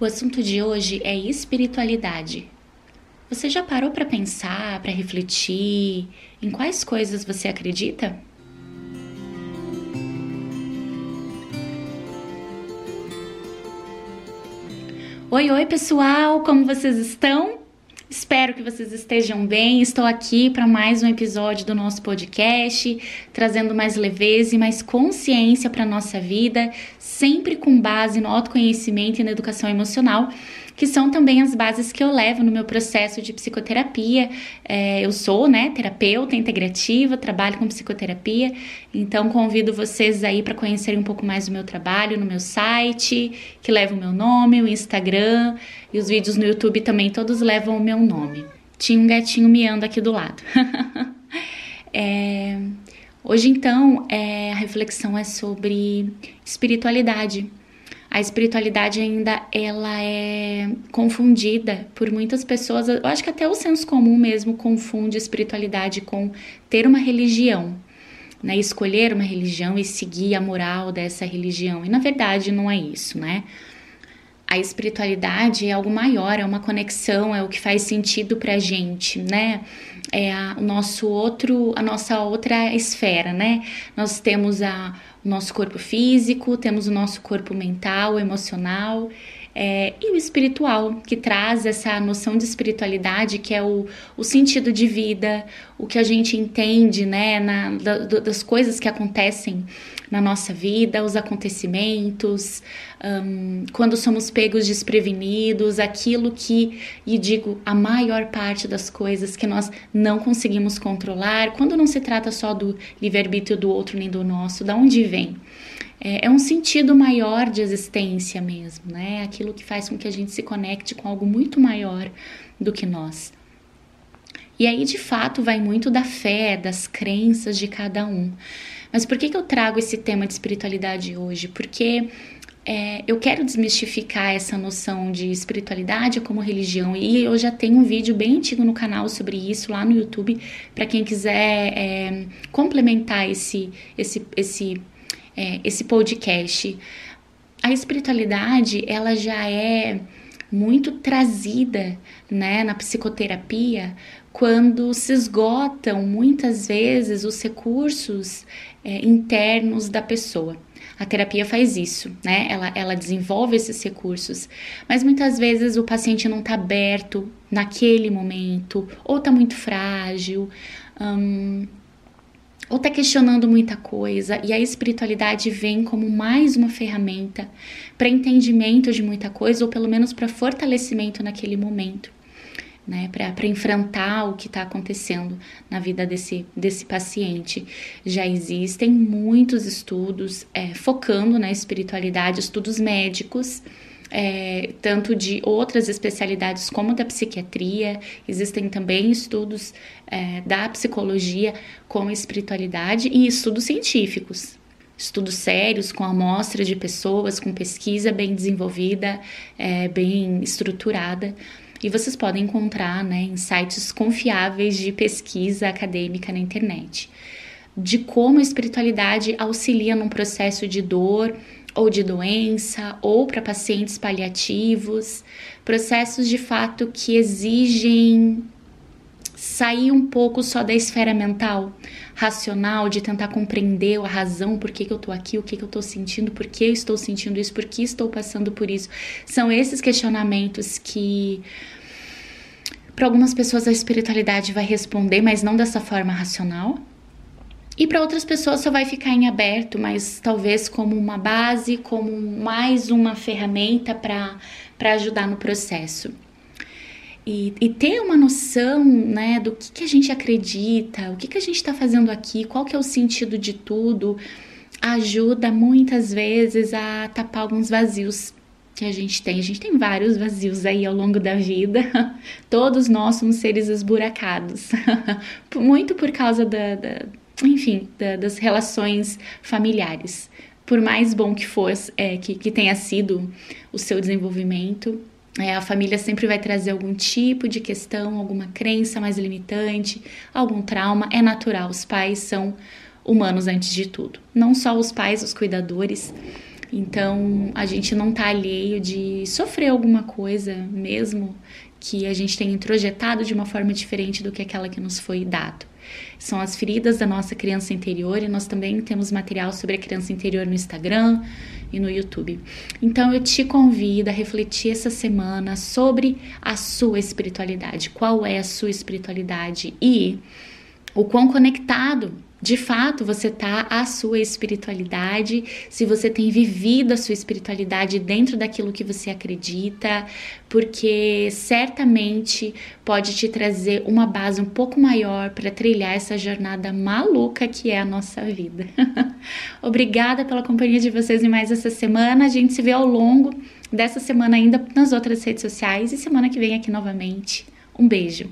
O assunto de hoje é espiritualidade. Você já parou para pensar, para refletir em quais coisas você acredita? Oi, oi, pessoal, como vocês estão? Espero que vocês estejam bem. Estou aqui para mais um episódio do nosso podcast, trazendo mais leveza e mais consciência para a nossa vida, sempre com base no autoconhecimento e na educação emocional que são também as bases que eu levo no meu processo de psicoterapia. É, eu sou, né, terapeuta integrativa, trabalho com psicoterapia, então convido vocês aí para conhecerem um pouco mais do meu trabalho no meu site, que leva o meu nome, o Instagram e os vídeos no YouTube também todos levam o meu nome. Tinha um gatinho miando aqui do lado. é, hoje então é, a reflexão é sobre espiritualidade a espiritualidade ainda ela é confundida por muitas pessoas. Eu acho que até o senso comum mesmo confunde espiritualidade com ter uma religião, né? Escolher uma religião e seguir a moral dessa religião. E na verdade não é isso, né? A espiritualidade é algo maior, é uma conexão, é o que faz sentido pra gente, né? É a, o nosso outro, a nossa outra esfera, né? Nós temos a o nosso corpo físico, temos o nosso corpo mental, emocional é, e o espiritual, que traz essa noção de espiritualidade, que é o, o sentido de vida, o que a gente entende né, na, da, das coisas que acontecem na nossa vida, os acontecimentos, um, quando somos pegos desprevenidos, aquilo que, e digo, a maior parte das coisas que nós não conseguimos controlar, quando não se trata só do livre-arbítrio do outro nem do nosso, da onde vem? É, é um sentido maior de existência mesmo, né? Aquilo que faz com que a gente se conecte com algo muito maior do que nós. E aí, de fato, vai muito da fé, das crenças de cada um. Mas por que, que eu trago esse tema de espiritualidade hoje? Porque é, eu quero desmistificar essa noção de espiritualidade como religião e eu já tenho um vídeo bem antigo no canal sobre isso lá no YouTube para quem quiser é, complementar esse, esse, esse, é, esse podcast. A espiritualidade ela já é muito trazida né, na psicoterapia quando se esgotam muitas vezes os recursos é, internos da pessoa. A terapia faz isso, né? Ela, ela desenvolve esses recursos, mas muitas vezes o paciente não está aberto naquele momento, ou está muito frágil, hum, ou está questionando muita coisa, e a espiritualidade vem como mais uma ferramenta para entendimento de muita coisa, ou pelo menos para fortalecimento naquele momento né, para enfrentar o que está acontecendo na vida desse, desse paciente. Já existem muitos estudos é, focando na espiritualidade, estudos médicos. É, tanto de outras especialidades como da psiquiatria, existem também estudos é, da psicologia com espiritualidade e estudos científicos, estudos sérios com amostra de pessoas, com pesquisa bem desenvolvida, é, bem estruturada. E vocês podem encontrar né, em sites confiáveis de pesquisa acadêmica na internet. De como a espiritualidade auxilia num processo de dor ou de doença, ou para pacientes paliativos, processos de fato que exigem sair um pouco só da esfera mental, racional, de tentar compreender a razão, por que, que eu tô aqui, o que, que eu tô sentindo, por que eu estou sentindo isso, por que estou passando por isso. São esses questionamentos que. Para algumas pessoas a espiritualidade vai responder, mas não dessa forma racional. E para outras pessoas só vai ficar em aberto, mas talvez como uma base, como mais uma ferramenta para ajudar no processo. E, e, ter uma noção né, do que, que a gente acredita, o que, que a gente está fazendo aqui, qual que é o sentido de tudo, ajuda muitas vezes a tapar alguns vazios que a gente tem. A gente tem vários vazios aí ao longo da vida. Todos nós somos seres esburacados. Muito por causa da, da enfim, da, das relações familiares. Por mais bom que fosse, é, que, que tenha sido o seu desenvolvimento, é, a família sempre vai trazer algum tipo de questão, alguma crença mais limitante, algum trauma. É natural, os pais são humanos antes de tudo. Não só os pais, os cuidadores, Então a gente não tá alheio de sofrer alguma coisa mesmo que a gente tenha introjetado de uma forma diferente do que aquela que nos foi dado. São as feridas da nossa criança interior e nós também temos material sobre a criança interior no Instagram e no YouTube. Então eu te convido a refletir essa semana sobre a sua espiritualidade. Qual é a sua espiritualidade e o quão conectado de fato você está à sua espiritualidade, se você tem vivido a sua espiritualidade dentro daquilo que você acredita, porque certamente pode te trazer uma base um pouco maior para trilhar essa jornada maluca que é a nossa vida. Obrigada pela companhia de vocês em mais essa semana. A gente se vê ao longo dessa semana ainda nas outras redes sociais e semana que vem aqui novamente. Um beijo.